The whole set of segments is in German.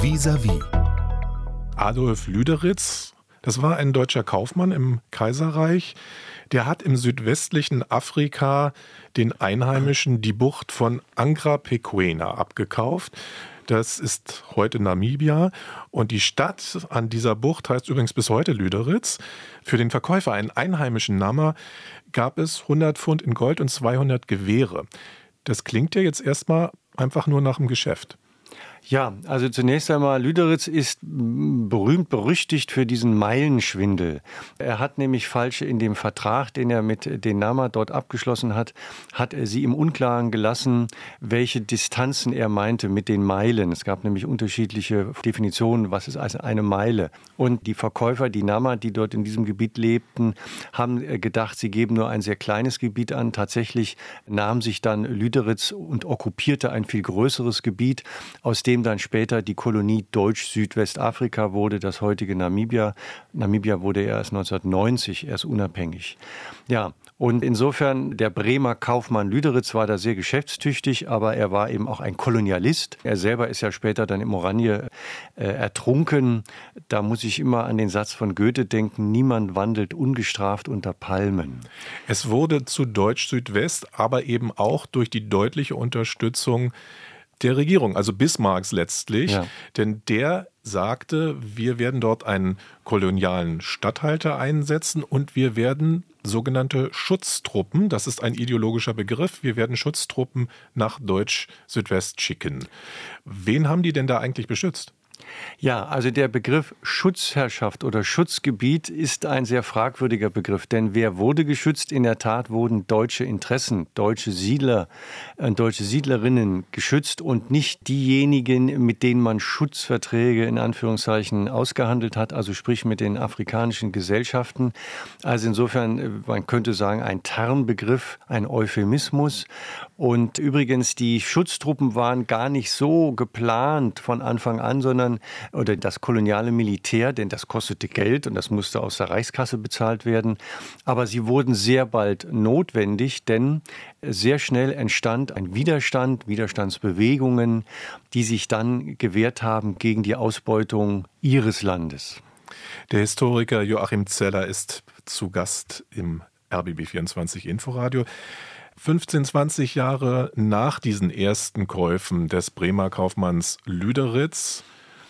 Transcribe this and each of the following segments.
Vis-à-vis. Adolf Lüderitz, das war ein deutscher Kaufmann im Kaiserreich. Der hat im südwestlichen Afrika den Einheimischen die Bucht von Angra Pequena abgekauft. Das ist heute Namibia. Und die Stadt an dieser Bucht heißt übrigens bis heute Lüderitz. Für den Verkäufer, einen einheimischen Nammer, gab es 100 Pfund in Gold und 200 Gewehre. Das klingt ja jetzt erstmal einfach nur nach dem Geschäft. Ja, also zunächst einmal, Lüderitz ist berühmt berüchtigt für diesen Meilenschwindel. Er hat nämlich falsch in dem Vertrag, den er mit den Nama dort abgeschlossen hat, hat er sie im Unklaren gelassen, welche Distanzen er meinte mit den Meilen. Es gab nämlich unterschiedliche Definitionen, was ist also eine Meile. Und die Verkäufer, die Nama, die dort in diesem Gebiet lebten, haben gedacht, sie geben nur ein sehr kleines Gebiet an. Tatsächlich nahm sich dann Lüderitz und okkupierte ein viel größeres Gebiet, aus dem dann später die Kolonie Deutsch-Südwestafrika wurde, das heutige Namibia. Namibia wurde erst 1990 erst unabhängig. Ja, und insofern, der Bremer Kaufmann Lüderitz war da sehr geschäftstüchtig, aber er war eben auch ein Kolonialist. Er selber ist ja später dann im Oranje äh, ertrunken. Da muss ich immer an den Satz von Goethe denken, niemand wandelt ungestraft unter Palmen. Es wurde zu Deutsch-Südwest, aber eben auch durch die deutliche Unterstützung der Regierung, also Bismarcks letztlich, ja. denn der sagte, wir werden dort einen kolonialen Statthalter einsetzen und wir werden sogenannte Schutztruppen, das ist ein ideologischer Begriff, wir werden Schutztruppen nach Deutsch-Südwest schicken. Wen haben die denn da eigentlich beschützt? Ja, also der Begriff Schutzherrschaft oder Schutzgebiet ist ein sehr fragwürdiger Begriff, denn wer wurde geschützt? In der Tat wurden deutsche Interessen, deutsche Siedler, äh, deutsche Siedlerinnen geschützt und nicht diejenigen, mit denen man Schutzverträge in Anführungszeichen ausgehandelt hat, also sprich mit den afrikanischen Gesellschaften. Also insofern, äh, man könnte sagen, ein Tarnbegriff, ein Euphemismus. Und übrigens, die Schutztruppen waren gar nicht so geplant von Anfang an, sondern oder das koloniale Militär, denn das kostete Geld und das musste aus der Reichskasse bezahlt werden. Aber sie wurden sehr bald notwendig, denn sehr schnell entstand ein Widerstand, Widerstandsbewegungen, die sich dann gewehrt haben gegen die Ausbeutung ihres Landes. Der Historiker Joachim Zeller ist zu Gast im RBB 24 Inforadio. 15, 20 Jahre nach diesen ersten Käufen des Bremer Kaufmanns Lüderitz,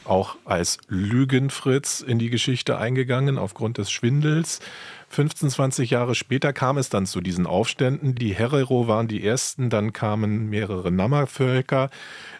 auch als Lügenfritz in die Geschichte eingegangen aufgrund des Schwindels. 15, 20 Jahre später kam es dann zu diesen Aufständen. Die Herero waren die ersten, dann kamen mehrere Nammervölker.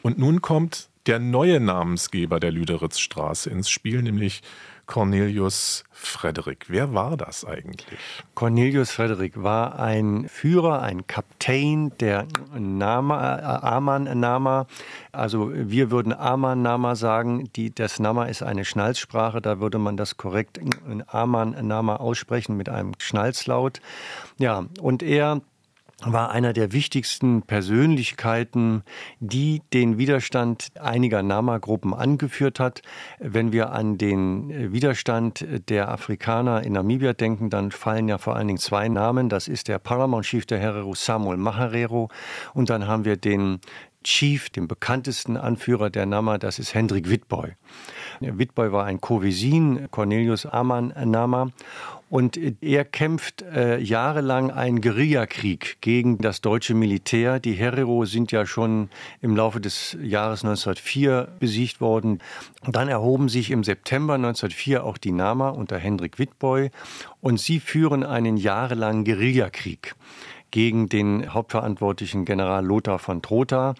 Und nun kommt der neue Namensgeber der Lüderitzstraße ins Spiel, nämlich Cornelius Frederik. Wer war das eigentlich? Cornelius Frederik war ein Führer, ein Kapitän der Nama, äh, Aman-Nama. Also wir würden Aman-Nama sagen. Die, das Nama ist eine Schnalzsprache. Da würde man das korrekt Aman-Nama aussprechen mit einem Schnalzlaut. Ja, und er war einer der wichtigsten Persönlichkeiten, die den Widerstand einiger Nama-Gruppen angeführt hat. Wenn wir an den Widerstand der Afrikaner in Namibia denken, dann fallen ja vor allen Dingen zwei Namen. Das ist der Paramount Chief der Herero Samuel Maharero und dann haben wir den Chief, den bekanntesten Anführer der Nama, das ist Hendrik Witboy. Witboy war ein Kovesin, Cornelius Aman Nama und er kämpft äh, jahrelang einen Guerillakrieg gegen das deutsche Militär. Die Herero sind ja schon im Laufe des Jahres 1904 besiegt worden. Dann erhoben sich im September 1904 auch die Nama unter Hendrik Witboy und sie führen einen jahrelangen Guerillakrieg gegen den hauptverantwortlichen General Lothar von Trotha.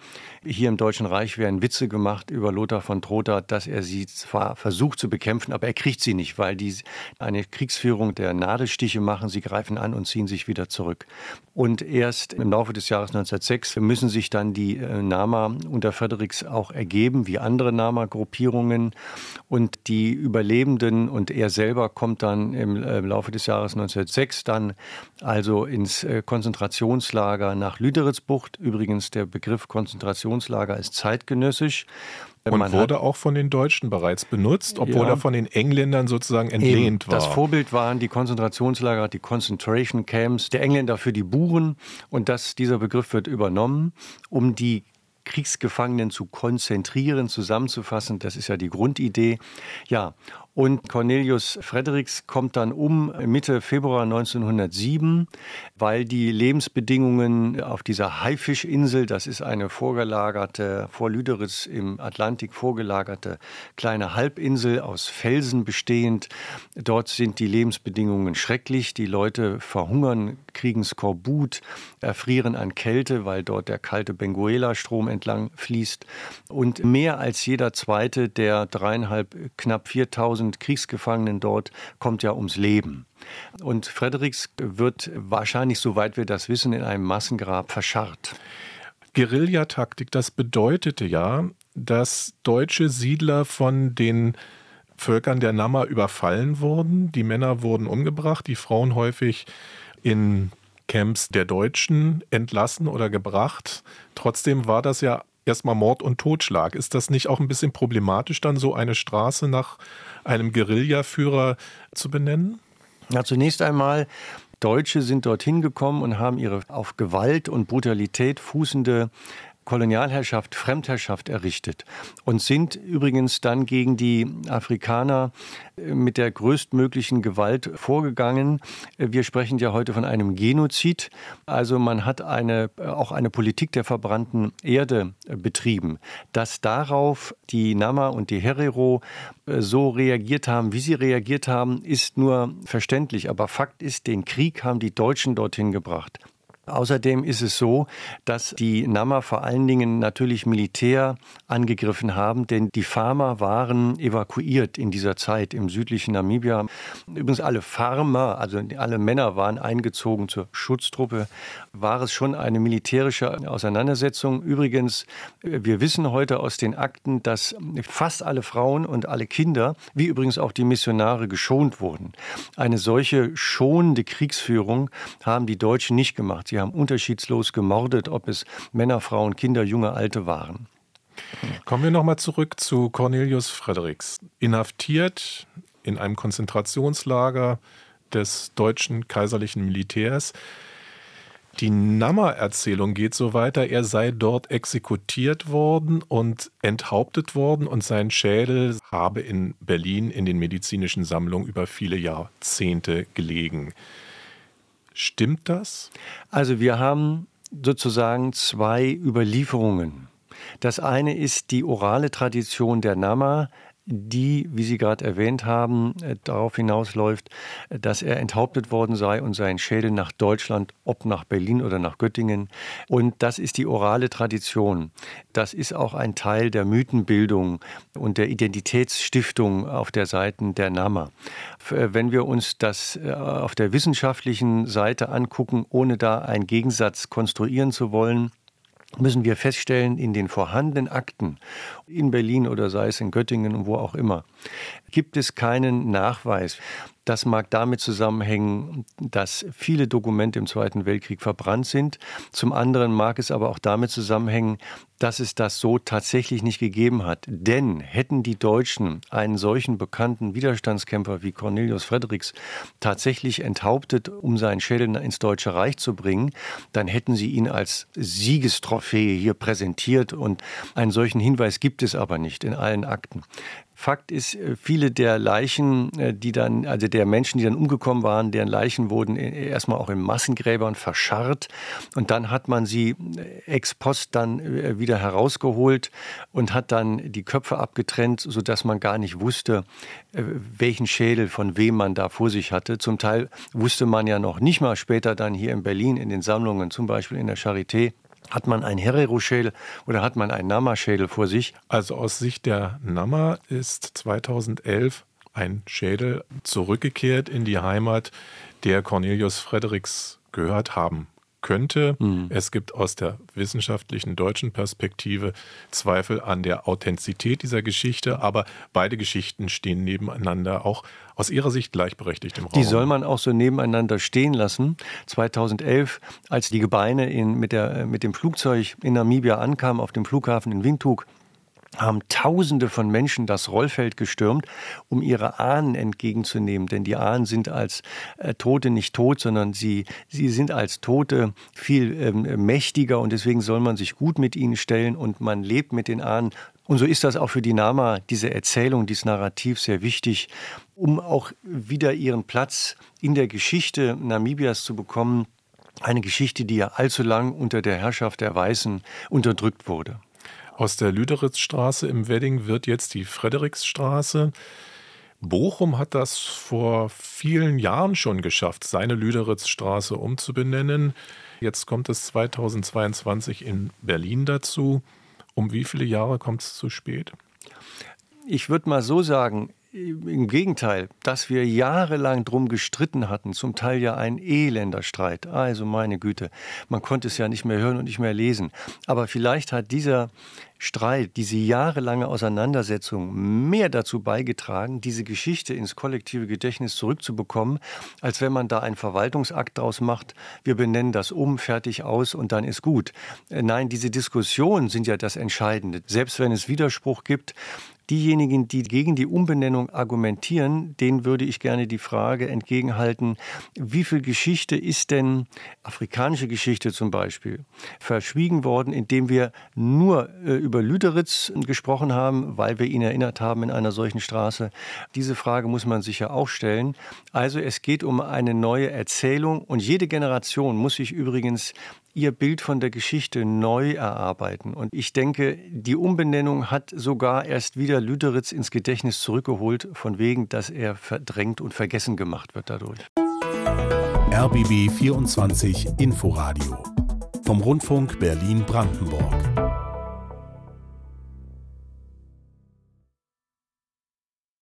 Hier im Deutschen Reich werden Witze gemacht über Lothar von Trotha, dass er sie zwar versucht zu bekämpfen, aber er kriegt sie nicht, weil die eine Kriegsführung der Nadelstiche machen. Sie greifen an und ziehen sich wieder zurück. Und erst im Laufe des Jahres 1906 müssen sich dann die äh, Nama unter Fredericks auch ergeben, wie andere Nama-Gruppierungen. Und die Überlebenden und er selber kommt dann im äh, Laufe des Jahres 1906 dann also ins äh, Konzentrationslager nach Lüderitzbucht. Übrigens der Begriff Konzentrationslager ist zeitgenössisch. Und Man wurde auch von den Deutschen bereits benutzt, obwohl ja, er von den Engländern sozusagen entlehnt eben. war. Das Vorbild waren die Konzentrationslager, die Concentration Camps der Engländer für die Buren. Und das, dieser Begriff wird übernommen, um die Kriegsgefangenen zu konzentrieren, zusammenzufassen. Das ist ja die Grundidee. Ja, und Cornelius Fredericks kommt dann um Mitte Februar 1907, weil die Lebensbedingungen auf dieser Haifischinsel, das ist eine vorgelagerte, vor Lüderitz im Atlantik vorgelagerte kleine Halbinsel aus Felsen bestehend, dort sind die Lebensbedingungen schrecklich. Die Leute verhungern, kriegen Skorbut, erfrieren an Kälte, weil dort der kalte Benguela-Strom entlang fließt. Und mehr als jeder zweite der dreieinhalb, knapp 4000 1000 Kriegsgefangenen dort kommt ja ums Leben. Und Fredericks wird wahrscheinlich, soweit wir das wissen, in einem Massengrab verscharrt. Guerillataktik, das bedeutete ja, dass deutsche Siedler von den Völkern der Namma überfallen wurden. Die Männer wurden umgebracht, die Frauen häufig in Camps der Deutschen entlassen oder gebracht. Trotzdem war das ja erstmal Mord und Totschlag. Ist das nicht auch ein bisschen problematisch, dann so eine Straße nach einem Guerillaführer zu benennen? Ja, zunächst einmal Deutsche sind dorthin gekommen und haben ihre auf Gewalt und Brutalität fußende Kolonialherrschaft, Fremdherrschaft errichtet und sind übrigens dann gegen die Afrikaner äh, mit der größtmöglichen Gewalt vorgegangen. Wir sprechen ja heute von einem Genozid. Also man hat eine, äh, auch eine Politik der verbrannten Erde äh, betrieben. Dass darauf die Nama und die Herero so reagiert haben, wie sie reagiert haben, ist nur verständlich. Aber Fakt ist, den Krieg haben die Deutschen dorthin gebracht. Außerdem ist es so, dass die Nama vor allen Dingen natürlich Militär angegriffen haben, denn die Farmer waren evakuiert in dieser Zeit im südlichen Namibia. Übrigens alle Farmer, also alle Männer waren eingezogen zur Schutztruppe. War es schon eine militärische Auseinandersetzung? Übrigens, wir wissen heute aus den Akten, dass fast alle Frauen und alle Kinder, wie übrigens auch die Missionare, geschont wurden. Eine solche schonende Kriegsführung haben die Deutschen nicht gemacht. Sie haben unterschiedslos gemordet, ob es Männer, Frauen, Kinder, junge, alte waren. Kommen wir nochmal zurück zu Cornelius Fredericks. Inhaftiert in einem Konzentrationslager des deutschen kaiserlichen Militärs. Die Nammer-Erzählung geht so weiter, er sei dort exekutiert worden und enthauptet worden und sein Schädel habe in Berlin in den medizinischen Sammlungen über viele Jahrzehnte gelegen. Stimmt das? Also wir haben sozusagen zwei Überlieferungen. Das eine ist die orale Tradition der Nama, die, wie Sie gerade erwähnt haben, äh, darauf hinausläuft, dass er enthauptet worden sei und sein Schädel nach Deutschland, ob nach Berlin oder nach Göttingen. Und das ist die orale Tradition. Das ist auch ein Teil der Mythenbildung und der Identitätsstiftung auf der Seite der Nama. Äh, wenn wir uns das äh, auf der wissenschaftlichen Seite angucken, ohne da einen Gegensatz konstruieren zu wollen, müssen wir feststellen, in den vorhandenen Akten, in Berlin oder sei es in Göttingen und wo auch immer, gibt es keinen Nachweis. Das mag damit zusammenhängen, dass viele Dokumente im Zweiten Weltkrieg verbrannt sind. Zum anderen mag es aber auch damit zusammenhängen, dass es das so tatsächlich nicht gegeben hat. Denn hätten die Deutschen einen solchen bekannten Widerstandskämpfer wie Cornelius Fredericks tatsächlich enthauptet, um seinen Schädel ins Deutsche Reich zu bringen, dann hätten sie ihn als Siegestrophäe hier präsentiert und einen solchen Hinweis gibt es aber nicht in allen Akten. Fakt ist, äh, viele der Leichen, äh, die dann, also der Menschen, die dann umgekommen waren, deren Leichen wurden äh, erstmal auch in Massengräbern verscharrt und dann hat man sie ex post dann wieder herausgeholt und hat dann die Köpfe abgetrennt, sodass man gar nicht wusste, welchen Schädel von wem man da vor sich hatte. Zum Teil wusste man ja noch nicht mal später dann hier in Berlin in den Sammlungen, zum Beispiel in der Charité, hat man einen Herero-Schädel oder hat man einen Nama-Schädel vor sich? Also aus Sicht der Nama ist 2011 ein Schädel zurückgekehrt in die Heimat, der Cornelius Fredericks gehört haben könnte. Mhm. Es gibt aus der wissenschaftlichen deutschen Perspektive Zweifel an der Authentizität dieser Geschichte, aber beide Geschichten stehen nebeneinander, auch aus ihrer Sicht gleichberechtigt im Raum. Die soll man auch so nebeneinander stehen lassen. 2011, als die Gebeine in, mit, der, mit dem Flugzeug in Namibia ankamen, auf dem Flughafen in Windhoek, haben Tausende von Menschen das Rollfeld gestürmt, um ihre Ahnen entgegenzunehmen. Denn die Ahnen sind als äh, Tote nicht tot, sondern sie, sie sind als Tote viel ähm, mächtiger und deswegen soll man sich gut mit ihnen stellen und man lebt mit den Ahnen. Und so ist das auch für die Nama, diese Erzählung, dieses Narrativ sehr wichtig, um auch wieder ihren Platz in der Geschichte Namibias zu bekommen. Eine Geschichte, die ja allzu lang unter der Herrschaft der Weißen unterdrückt wurde. Aus der Lüderitzstraße im Wedding wird jetzt die Frederiksstraße. Bochum hat das vor vielen Jahren schon geschafft, seine Lüderitzstraße umzubenennen. Jetzt kommt es 2022 in Berlin dazu. Um wie viele Jahre kommt es zu spät? Ich würde mal so sagen, im Gegenteil, dass wir jahrelang drum gestritten hatten, zum Teil ja ein elender Streit. Also meine Güte, man konnte es ja nicht mehr hören und nicht mehr lesen. Aber vielleicht hat dieser Streit, diese jahrelange Auseinandersetzung mehr dazu beigetragen, diese Geschichte ins kollektive Gedächtnis zurückzubekommen, als wenn man da einen Verwaltungsakt draus macht. Wir benennen das um, fertig aus und dann ist gut. Äh, nein, diese Diskussionen sind ja das Entscheidende. Selbst wenn es Widerspruch gibt, Diejenigen, die gegen die Umbenennung argumentieren, denen würde ich gerne die Frage entgegenhalten, wie viel Geschichte ist denn, afrikanische Geschichte zum Beispiel, verschwiegen worden, indem wir nur äh, über Lüderitz gesprochen haben, weil wir ihn erinnert haben in einer solchen Straße. Diese Frage muss man sich ja auch stellen. Also es geht um eine neue Erzählung und jede Generation muss sich übrigens ihr Bild von der Geschichte neu erarbeiten. Und ich denke, die Umbenennung hat sogar erst wieder Lüderitz ins Gedächtnis zurückgeholt, von wegen, dass er verdrängt und vergessen gemacht wird dadurch. RBB 24 Inforadio vom Rundfunk Berlin-Brandenburg.